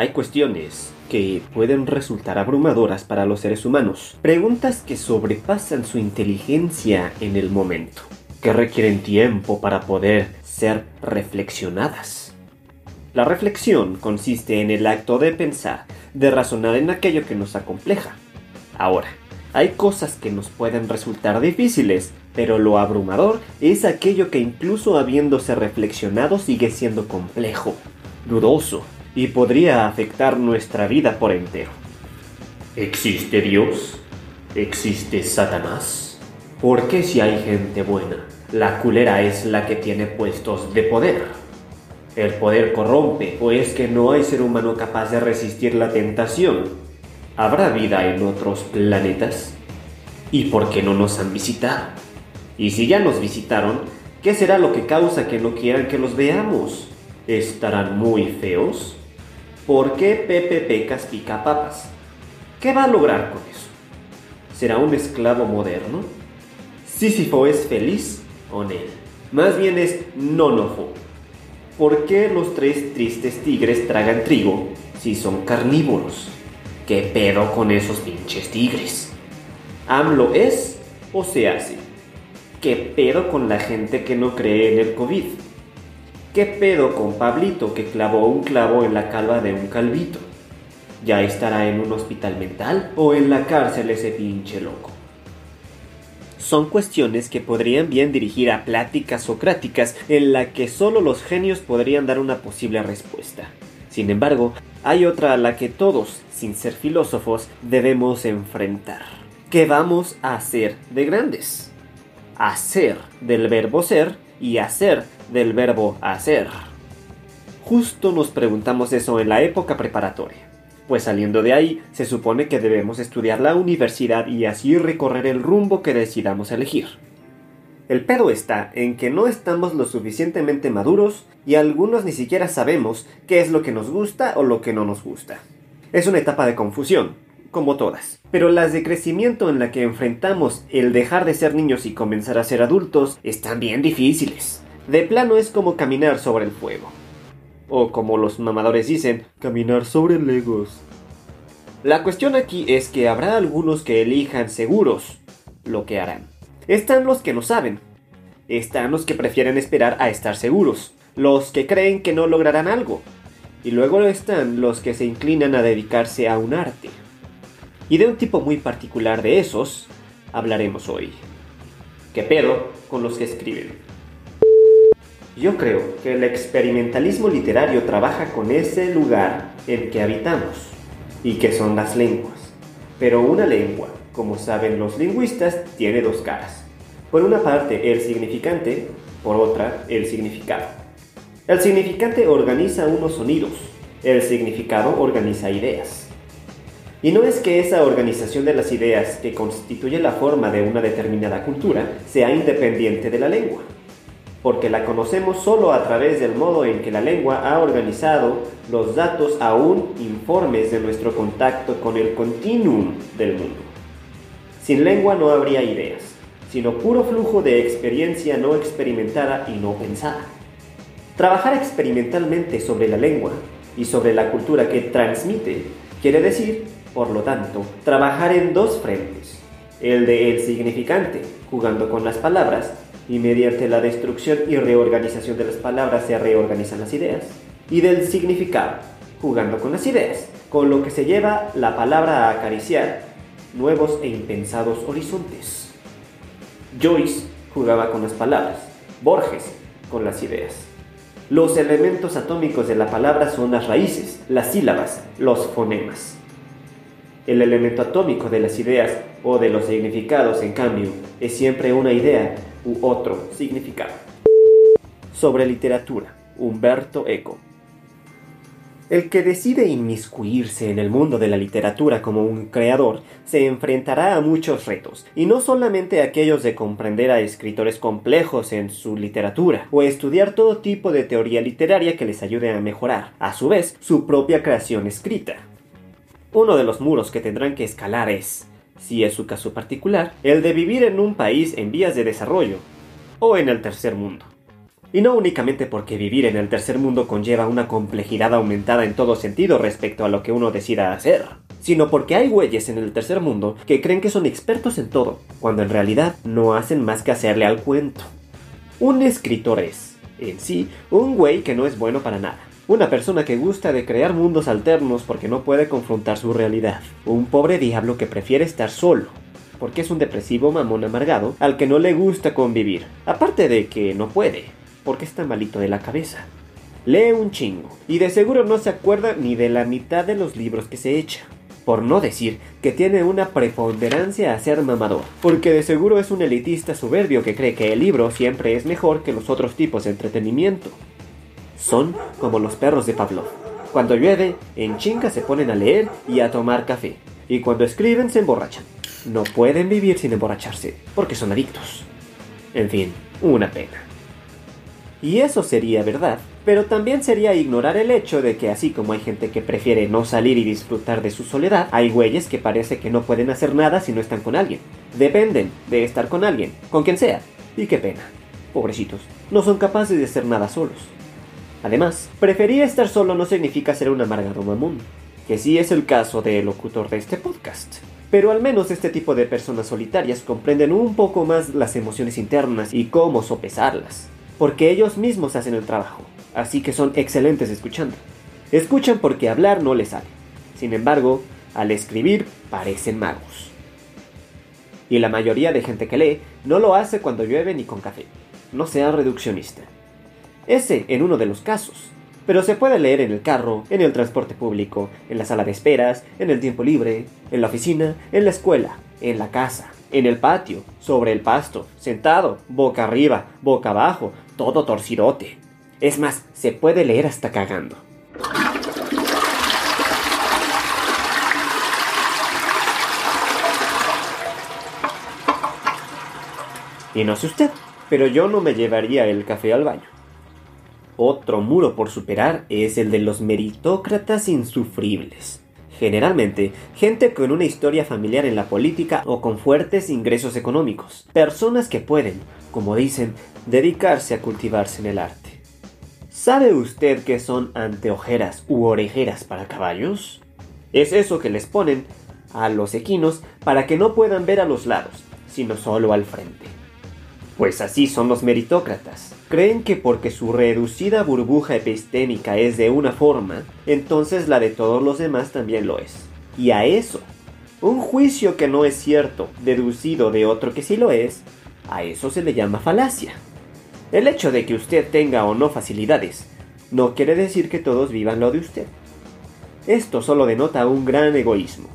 Hay cuestiones que pueden resultar abrumadoras para los seres humanos, preguntas que sobrepasan su inteligencia en el momento, que requieren tiempo para poder ser reflexionadas. La reflexión consiste en el acto de pensar, de razonar en aquello que nos acompleja. Ahora, hay cosas que nos pueden resultar difíciles, pero lo abrumador es aquello que incluso habiéndose reflexionado sigue siendo complejo, dudoso, y podría afectar nuestra vida por entero. ¿Existe Dios? ¿Existe Satanás? ¿Por qué si hay gente buena, la culera es la que tiene puestos de poder? ¿El poder corrompe o es que no hay ser humano capaz de resistir la tentación? ¿Habrá vida en otros planetas? ¿Y por qué no nos han visitado? Y si ya nos visitaron, ¿qué será lo que causa que no quieran que los veamos? ¿Estarán muy feos? ¿Por qué Pepe Pecas pica papas? ¿Qué va a lograr con eso? ¿Será un esclavo moderno? ¿Sísifo es feliz o no? Más bien es nonofo. ¿Por qué los tres tristes tigres tragan trigo si son carnívoros? ¿Qué pedo con esos pinches tigres? ¿AMLO es o se hace? ¿Qué pedo con la gente que no cree en el COVID? ¿Qué pedo con Pablito que clavó un clavo en la calva de un calvito? ¿Ya estará en un hospital mental o en la cárcel ese pinche loco? Son cuestiones que podrían bien dirigir a pláticas socráticas en la que solo los genios podrían dar una posible respuesta. Sin embargo, hay otra a la que todos, sin ser filósofos, debemos enfrentar. ¿Qué vamos a hacer de grandes? Hacer del verbo ser y hacer del verbo hacer. Justo nos preguntamos eso en la época preparatoria, pues saliendo de ahí se supone que debemos estudiar la universidad y así recorrer el rumbo que decidamos elegir. El pedo está en que no estamos lo suficientemente maduros y algunos ni siquiera sabemos qué es lo que nos gusta o lo que no nos gusta. Es una etapa de confusión, como todas. Pero las de crecimiento en la que enfrentamos el dejar de ser niños y comenzar a ser adultos están bien difíciles. De plano es como caminar sobre el fuego. O como los mamadores dicen, caminar sobre legos. La cuestión aquí es que habrá algunos que elijan seguros lo que harán. Están los que no saben. Están los que prefieren esperar a estar seguros. Los que creen que no lograrán algo. Y luego están los que se inclinan a dedicarse a un arte. Y de un tipo muy particular de esos hablaremos hoy. ¿Qué pedo con los que escriben? Yo creo que el experimentalismo literario trabaja con ese lugar en que habitamos y que son las lenguas. Pero una lengua, como saben los lingüistas, tiene dos caras. Por una parte el significante, por otra el significado. El significante organiza unos sonidos, el significado organiza ideas. Y no es que esa organización de las ideas que constituye la forma de una determinada cultura sea independiente de la lengua, porque la conocemos solo a través del modo en que la lengua ha organizado los datos aún informes de nuestro contacto con el continuum del mundo. Sin lengua no habría ideas, sino puro flujo de experiencia no experimentada y no pensada. Trabajar experimentalmente sobre la lengua y sobre la cultura que transmite quiere decir por lo tanto, trabajar en dos frentes, el de el significante, jugando con las palabras, y mediante la destrucción y reorganización de las palabras se reorganizan las ideas, y del significado, jugando con las ideas, con lo que se lleva la palabra a acariciar nuevos e impensados horizontes. Joyce jugaba con las palabras, Borges con las ideas. Los elementos atómicos de la palabra son las raíces, las sílabas, los fonemas. El elemento atómico de las ideas o de los significados, en cambio, es siempre una idea u otro significado. Sobre literatura, Humberto Eco. El que decide inmiscuirse en el mundo de la literatura como un creador se enfrentará a muchos retos, y no solamente aquellos de comprender a escritores complejos en su literatura, o estudiar todo tipo de teoría literaria que les ayude a mejorar, a su vez, su propia creación escrita. Uno de los muros que tendrán que escalar es, si es su caso particular, el de vivir en un país en vías de desarrollo, o en el tercer mundo. Y no únicamente porque vivir en el tercer mundo conlleva una complejidad aumentada en todo sentido respecto a lo que uno decida hacer, sino porque hay güeyes en el tercer mundo que creen que son expertos en todo, cuando en realidad no hacen más que hacerle al cuento. Un escritor es, en sí, un güey que no es bueno para nada. Una persona que gusta de crear mundos alternos porque no puede confrontar su realidad. Un pobre diablo que prefiere estar solo, porque es un depresivo mamón amargado al que no le gusta convivir. Aparte de que no puede, porque está malito de la cabeza. Lee un chingo, y de seguro no se acuerda ni de la mitad de los libros que se echa. Por no decir que tiene una preponderancia a ser mamador, porque de seguro es un elitista soberbio que cree que el libro siempre es mejor que los otros tipos de entretenimiento. Son como los perros de Pablo. Cuando llueve, en chinga se ponen a leer y a tomar café, y cuando escriben se emborrachan. No pueden vivir sin emborracharse, porque son adictos. En fin, una pena. Y eso sería verdad, pero también sería ignorar el hecho de que así como hay gente que prefiere no salir y disfrutar de su soledad, hay güeyes que parece que no pueden hacer nada si no están con alguien. Dependen de estar con alguien, con quien sea. Y qué pena. Pobrecitos, no son capaces de hacer nada solos. Además, preferir estar solo no significa ser un amargado mamón, que sí es el caso del locutor de este podcast. Pero al menos este tipo de personas solitarias comprenden un poco más las emociones internas y cómo sopesarlas porque ellos mismos hacen el trabajo, así que son excelentes escuchando. Escuchan porque hablar no les sale. Sin embargo, al escribir parecen magos. Y la mayoría de gente que lee no lo hace cuando llueve ni con café. No sea reduccionista. Ese en uno de los casos. Pero se puede leer en el carro, en el transporte público, en la sala de esperas, en el tiempo libre, en la oficina, en la escuela, en la casa, en el patio, sobre el pasto, sentado, boca arriba, boca abajo, todo torcidote. Es más, se puede leer hasta cagando. Y no sé usted, pero yo no me llevaría el café al baño. Otro muro por superar es el de los meritócratas insufribles. Generalmente, gente con una historia familiar en la política o con fuertes ingresos económicos. Personas que pueden, como dicen, dedicarse a cultivarse en el arte. ¿Sabe usted qué son anteojeras u orejeras para caballos? Es eso que les ponen a los equinos para que no puedan ver a los lados, sino solo al frente. Pues así son los meritócratas. Creen que porque su reducida burbuja epistémica es de una forma, entonces la de todos los demás también lo es. Y a eso, un juicio que no es cierto, deducido de otro que sí lo es, a eso se le llama falacia. El hecho de que usted tenga o no facilidades no quiere decir que todos vivan lo de usted. Esto solo denota un gran egoísmo.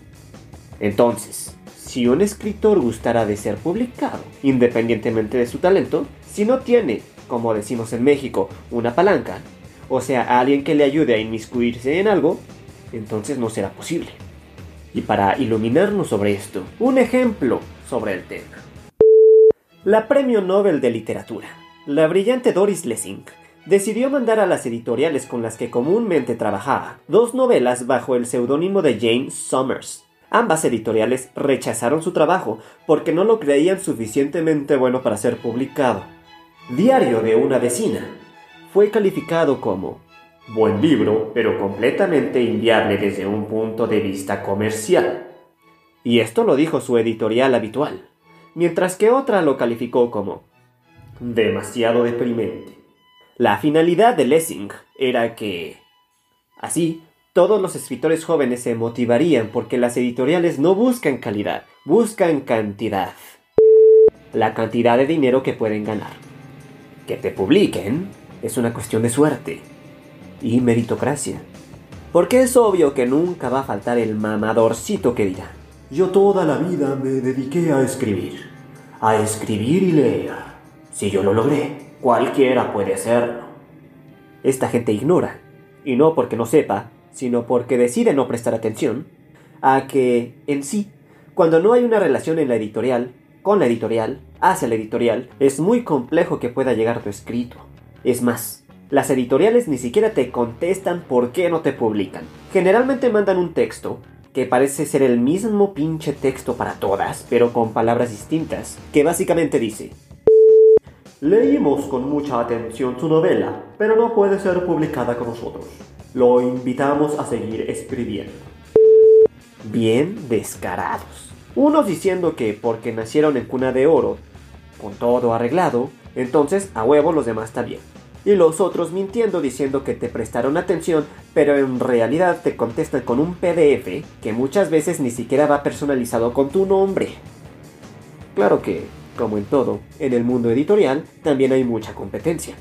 Entonces, si un escritor gustara de ser publicado, independientemente de su talento, si no tiene, como decimos en México, una palanca, o sea, alguien que le ayude a inmiscuirse en algo, entonces no será posible. Y para iluminarnos sobre esto, un ejemplo sobre el tema. La Premio Nobel de Literatura, la brillante Doris Lessing, decidió mandar a las editoriales con las que comúnmente trabajaba dos novelas bajo el seudónimo de Jane Summers, Ambas editoriales rechazaron su trabajo porque no lo creían suficientemente bueno para ser publicado. Diario de una vecina fue calificado como buen libro, pero completamente inviable desde un punto de vista comercial. Y esto lo dijo su editorial habitual, mientras que otra lo calificó como demasiado deprimente. La finalidad de Lessing era que, así, todos los escritores jóvenes se motivarían porque las editoriales no buscan calidad, buscan cantidad. La cantidad de dinero que pueden ganar. Que te publiquen es una cuestión de suerte y meritocracia. Porque es obvio que nunca va a faltar el mamadorcito que dirá, yo toda la vida me dediqué a escribir, a escribir y leer. Si yo lo logré, cualquiera puede hacerlo. Esta gente ignora, y no porque no sepa, sino porque decide no prestar atención, a que, en sí, cuando no hay una relación en la editorial, con la editorial, hacia la editorial, es muy complejo que pueda llegar tu escrito. Es más, las editoriales ni siquiera te contestan por qué no te publican. Generalmente mandan un texto que parece ser el mismo pinche texto para todas, pero con palabras distintas, que básicamente dice, Leímos con mucha atención su novela, pero no puede ser publicada con nosotros. Lo invitamos a seguir escribiendo. Bien descarados. Unos diciendo que porque nacieron en cuna de oro, con todo arreglado, entonces a huevo los demás está bien y los otros mintiendo diciendo que te prestaron atención, pero en realidad te contestan con un PDF que muchas veces ni siquiera va personalizado con tu nombre. Claro que, como en todo, en el mundo editorial también hay mucha competencia.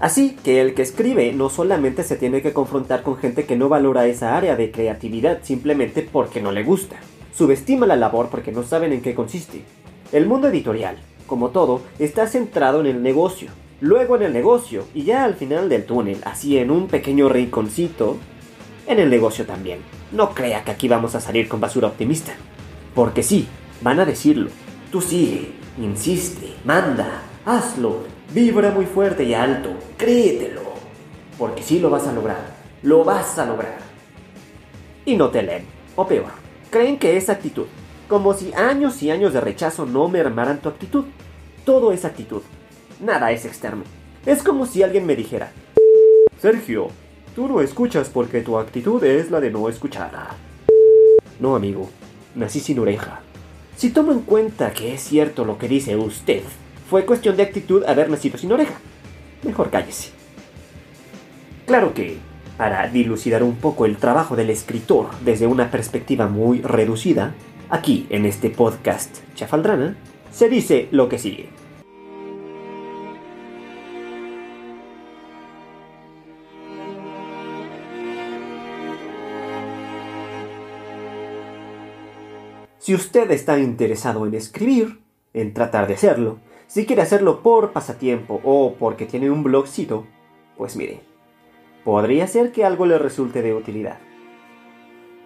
Así que el que escribe no solamente se tiene que confrontar con gente que no valora esa área de creatividad simplemente porque no le gusta, subestima la labor porque no saben en qué consiste. El mundo editorial, como todo, está centrado en el negocio, luego en el negocio y ya al final del túnel, así en un pequeño rinconcito, en el negocio también. No crea que aquí vamos a salir con basura optimista. Porque sí, van a decirlo. Tú sigue, insiste, manda, hazlo, vibra muy fuerte y alto, créetelo. Porque sí lo vas a lograr, lo vas a lograr. Y no te leen, o peor, creen que es actitud, como si años y años de rechazo no mermaran tu actitud. Todo es actitud, nada es externo. Es como si alguien me dijera, Sergio, tú no escuchas porque tu actitud es la de no escuchar. No, amigo, nací sin oreja. Si tomo en cuenta que es cierto lo que dice usted, fue cuestión de actitud haber nacido sin oreja. Mejor cállese. Claro que, para dilucidar un poco el trabajo del escritor desde una perspectiva muy reducida, aquí en este podcast Chafaldrana, se dice lo que sigue. Si usted está interesado en escribir, en tratar de hacerlo, si quiere hacerlo por pasatiempo o porque tiene un blogcito, pues mire, podría ser que algo le resulte de utilidad.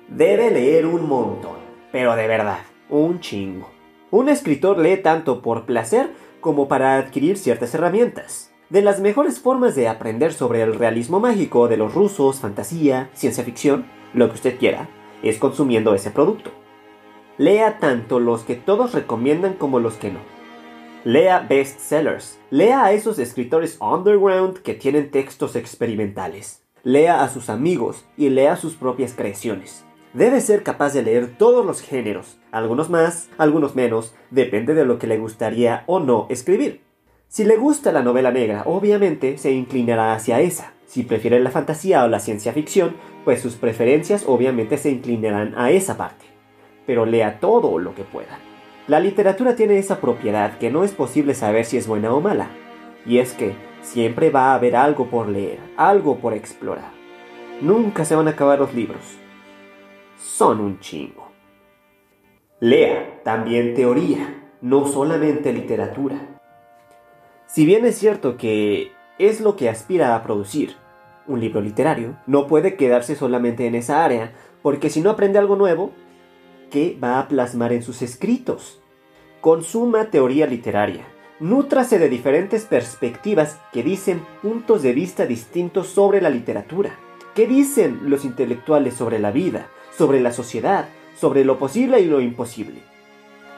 Debe leer un montón, pero de verdad, un chingo. Un escritor lee tanto por placer como para adquirir ciertas herramientas. De las mejores formas de aprender sobre el realismo mágico de los rusos, fantasía, ciencia ficción, lo que usted quiera, es consumiendo ese producto. Lea tanto los que todos recomiendan como los que no. Lea bestsellers. Lea a esos escritores underground que tienen textos experimentales. Lea a sus amigos y lea sus propias creaciones. Debe ser capaz de leer todos los géneros, algunos más, algunos menos, depende de lo que le gustaría o no escribir. Si le gusta la novela negra, obviamente se inclinará hacia esa. Si prefiere la fantasía o la ciencia ficción, pues sus preferencias obviamente se inclinarán a esa parte pero lea todo lo que pueda. La literatura tiene esa propiedad que no es posible saber si es buena o mala, y es que siempre va a haber algo por leer, algo por explorar. Nunca se van a acabar los libros. Son un chingo. Lea también teoría, no solamente literatura. Si bien es cierto que es lo que aspira a producir, un libro literario no puede quedarse solamente en esa área, porque si no aprende algo nuevo, que va a plasmar en sus escritos. Consuma teoría literaria. Nútrase de diferentes perspectivas que dicen puntos de vista distintos sobre la literatura. ¿Qué dicen los intelectuales sobre la vida, sobre la sociedad, sobre lo posible y lo imposible?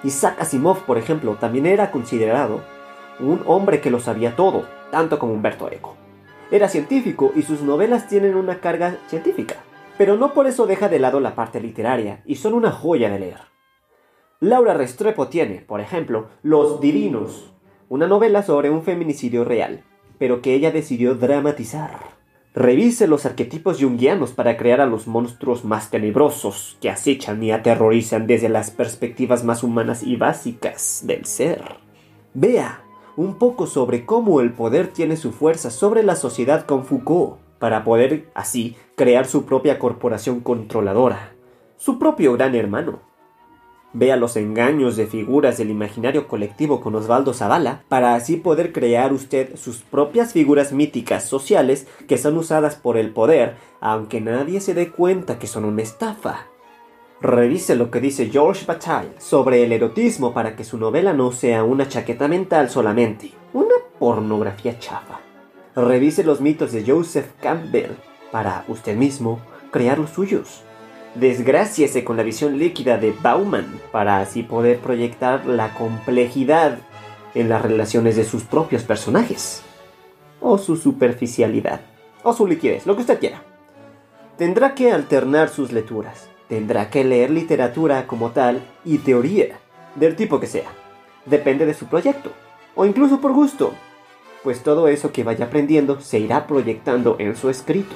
Isaac Asimov, por ejemplo, también era considerado un hombre que lo sabía todo, tanto como Humberto Eco. Era científico y sus novelas tienen una carga científica pero no por eso deja de lado la parte literaria, y son una joya de leer. Laura Restrepo tiene, por ejemplo, Los Divinos, una novela sobre un feminicidio real, pero que ella decidió dramatizar. Revise los arquetipos junguianos para crear a los monstruos más tenebrosos que acechan y aterrorizan desde las perspectivas más humanas y básicas del ser. Vea un poco sobre cómo el poder tiene su fuerza sobre la sociedad con Foucault para poder así crear su propia corporación controladora, su propio gran hermano. Vea los engaños de figuras del imaginario colectivo con Osvaldo Zavala para así poder crear usted sus propias figuras míticas sociales que son usadas por el poder, aunque nadie se dé cuenta que son una estafa. Revise lo que dice George Bataille sobre el erotismo para que su novela no sea una chaqueta mental solamente, una pornografía chafa. Revise los mitos de Joseph Campbell para usted mismo crear los suyos. Desgráciese con la visión líquida de Bauman para así poder proyectar la complejidad en las relaciones de sus propios personajes. O su superficialidad. O su liquidez, lo que usted quiera. Tendrá que alternar sus lecturas. Tendrá que leer literatura como tal y teoría, del tipo que sea. Depende de su proyecto. O incluso por gusto. Pues todo eso que vaya aprendiendo se irá proyectando en su escrito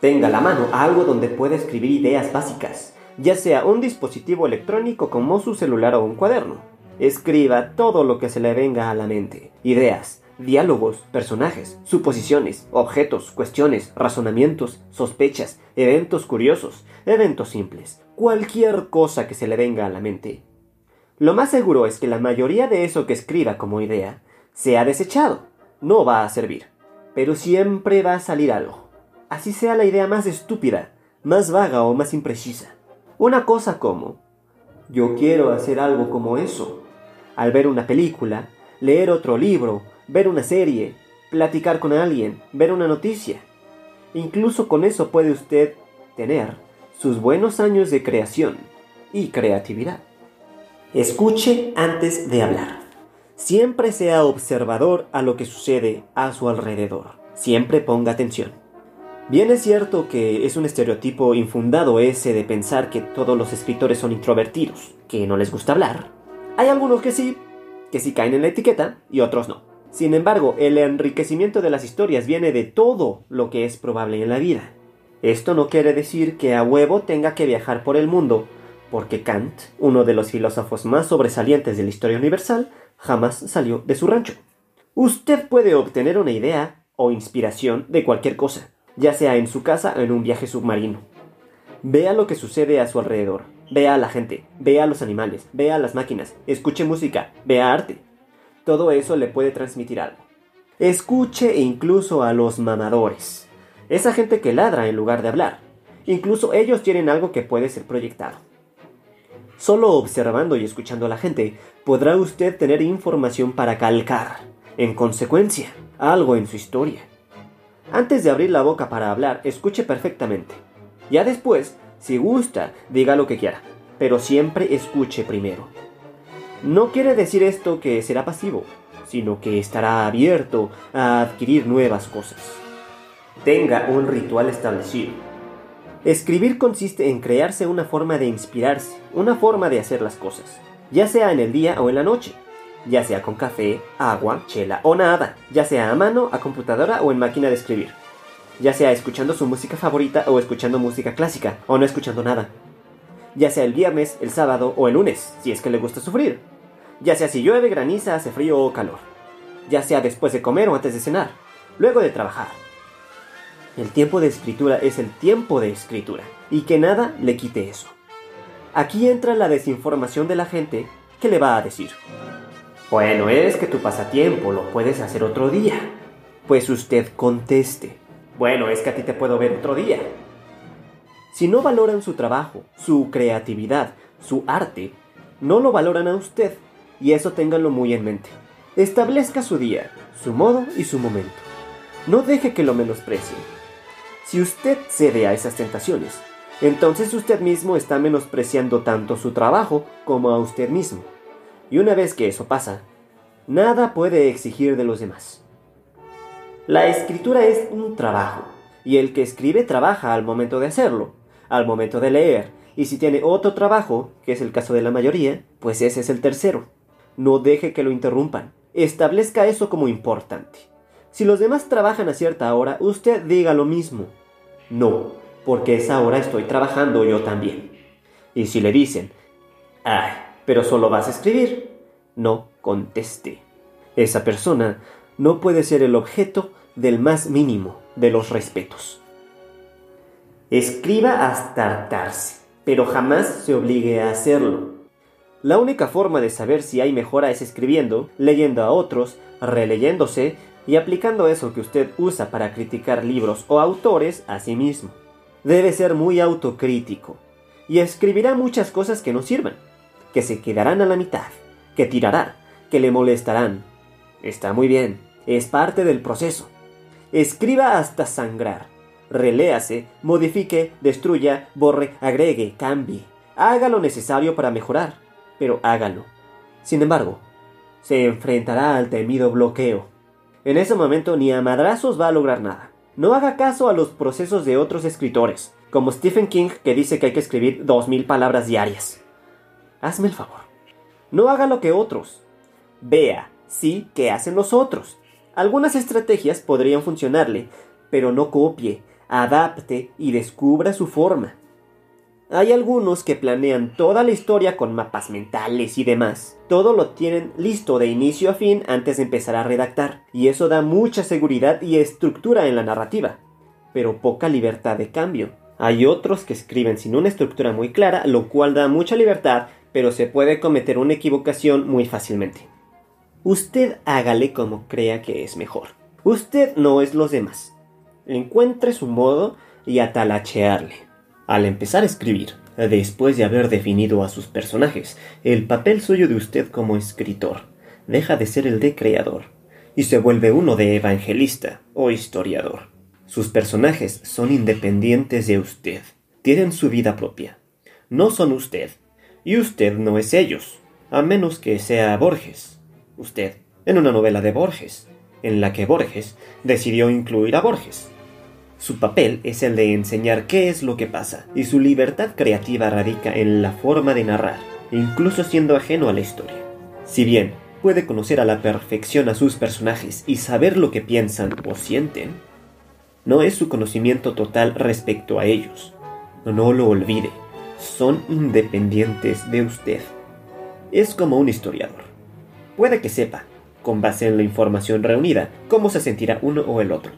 tenga a la mano algo donde pueda escribir ideas básicas, ya sea un dispositivo electrónico como su celular o un cuaderno. Escriba todo lo que se le venga a la mente, ideas, diálogos, personajes, suposiciones, objetos, cuestiones, razonamientos, sospechas, eventos curiosos, eventos simples, cualquier cosa que se le venga a la mente. Lo más seguro es que la mayoría de eso que escriba como idea sea desechado, no va a servir, pero siempre va a salir algo así sea la idea más estúpida, más vaga o más imprecisa. Una cosa como, yo quiero hacer algo como eso. Al ver una película, leer otro libro, ver una serie, platicar con alguien, ver una noticia. Incluso con eso puede usted tener sus buenos años de creación y creatividad. Escuche antes de hablar. Siempre sea observador a lo que sucede a su alrededor. Siempre ponga atención. Bien es cierto que es un estereotipo infundado ese de pensar que todos los escritores son introvertidos, que no les gusta hablar. Hay algunos que sí, que sí caen en la etiqueta y otros no. Sin embargo, el enriquecimiento de las historias viene de todo lo que es probable en la vida. Esto no quiere decir que a huevo tenga que viajar por el mundo, porque Kant, uno de los filósofos más sobresalientes de la historia universal, jamás salió de su rancho. Usted puede obtener una idea o inspiración de cualquier cosa ya sea en su casa o en un viaje submarino. Vea lo que sucede a su alrededor, vea a la gente, vea a los animales, vea a las máquinas, escuche música, vea arte. Todo eso le puede transmitir algo. Escuche incluso a los mamadores, esa gente que ladra en lugar de hablar. Incluso ellos tienen algo que puede ser proyectado. Solo observando y escuchando a la gente podrá usted tener información para calcar, en consecuencia, algo en su historia. Antes de abrir la boca para hablar, escuche perfectamente. Ya después, si gusta, diga lo que quiera, pero siempre escuche primero. No quiere decir esto que será pasivo, sino que estará abierto a adquirir nuevas cosas. Tenga un ritual establecido. Escribir consiste en crearse una forma de inspirarse, una forma de hacer las cosas, ya sea en el día o en la noche ya sea con café, agua, chela o nada, ya sea a mano, a computadora o en máquina de escribir, ya sea escuchando su música favorita o escuchando música clásica o no escuchando nada, ya sea el viernes, el sábado o el lunes, si es que le gusta sufrir, ya sea si llueve, graniza, hace frío o calor, ya sea después de comer o antes de cenar, luego de trabajar. El tiempo de escritura es el tiempo de escritura, y que nada le quite eso. Aquí entra la desinformación de la gente que le va a decir, bueno, es que tu pasatiempo lo puedes hacer otro día. Pues usted conteste. Bueno, es que a ti te puedo ver otro día. Si no valoran su trabajo, su creatividad, su arte, no lo valoran a usted. Y eso ténganlo muy en mente. Establezca su día, su modo y su momento. No deje que lo menosprecien. Si usted cede a esas tentaciones, entonces usted mismo está menospreciando tanto su trabajo como a usted mismo. Y una vez que eso pasa, nada puede exigir de los demás. La escritura es un trabajo, y el que escribe trabaja al momento de hacerlo, al momento de leer, y si tiene otro trabajo, que es el caso de la mayoría, pues ese es el tercero. No deje que lo interrumpan, establezca eso como importante. Si los demás trabajan a cierta hora, usted diga lo mismo. No, porque esa hora estoy trabajando yo también. Y si le dicen, ay, pero solo vas a escribir. No conteste. Esa persona no puede ser el objeto del más mínimo de los respetos. Escriba hasta hartarse, pero jamás se obligue a hacerlo. La única forma de saber si hay mejora es escribiendo, leyendo a otros, releyéndose y aplicando eso que usted usa para criticar libros o autores a sí mismo. Debe ser muy autocrítico y escribirá muchas cosas que no sirvan, que se quedarán a la mitad, que tirará, que le molestarán. Está muy bien, es parte del proceso. Escriba hasta sangrar. Reléase, modifique, destruya, borre, agregue, cambie. Haga lo necesario para mejorar, pero hágalo. Sin embargo, se enfrentará al temido bloqueo. En ese momento ni a madrazos va a lograr nada. No haga caso a los procesos de otros escritores, como Stephen King que dice que hay que escribir dos mil palabras diarias. Hazme el favor. No haga lo que otros. Vea, sí, qué hacen los otros. Algunas estrategias podrían funcionarle, pero no copie, adapte y descubra su forma. Hay algunos que planean toda la historia con mapas mentales y demás. Todo lo tienen listo de inicio a fin antes de empezar a redactar, y eso da mucha seguridad y estructura en la narrativa, pero poca libertad de cambio. Hay otros que escriben sin una estructura muy clara, lo cual da mucha libertad, pero se puede cometer una equivocación muy fácilmente. Usted hágale como crea que es mejor. Usted no es los demás. Encuentre su modo y atalachearle. Al empezar a escribir, después de haber definido a sus personajes, el papel suyo de usted como escritor deja de ser el de creador y se vuelve uno de evangelista o historiador. Sus personajes son independientes de usted, tienen su vida propia. No son usted, y usted no es ellos, a menos que sea Borges usted en una novela de Borges, en la que Borges decidió incluir a Borges. Su papel es el de enseñar qué es lo que pasa, y su libertad creativa radica en la forma de narrar, incluso siendo ajeno a la historia. Si bien puede conocer a la perfección a sus personajes y saber lo que piensan o sienten, no es su conocimiento total respecto a ellos. No lo olvide, son independientes de usted. Es como un historiador. Puede que sepa, con base en la información reunida, cómo se sentirá uno o el otro,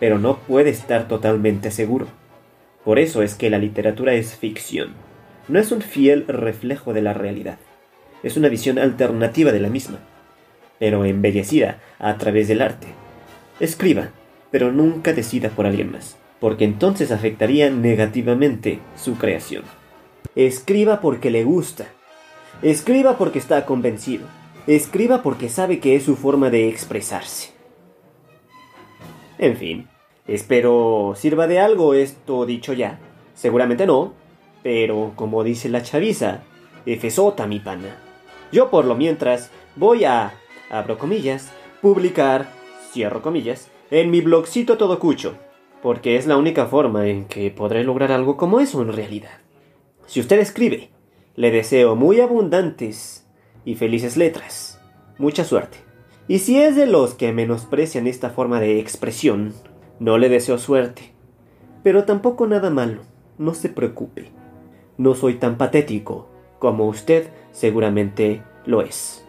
pero no puede estar totalmente seguro. Por eso es que la literatura es ficción. No es un fiel reflejo de la realidad. Es una visión alternativa de la misma, pero embellecida a través del arte. Escriba, pero nunca decida por alguien más, porque entonces afectaría negativamente su creación. Escriba porque le gusta. Escriba porque está convencido Escriba porque sabe que es su forma de expresarse. En fin, espero sirva de algo esto dicho ya. Seguramente no, pero como dice la chaviza, efesota mi pana. Yo por lo mientras voy a, abro comillas, publicar, cierro comillas, en mi blogcito todo cucho, porque es la única forma en que podré lograr algo como eso en realidad. Si usted escribe, le deseo muy abundantes y felices letras. Mucha suerte. Y si es de los que menosprecian esta forma de expresión, no le deseo suerte. Pero tampoco nada malo, no se preocupe. No soy tan patético como usted seguramente lo es.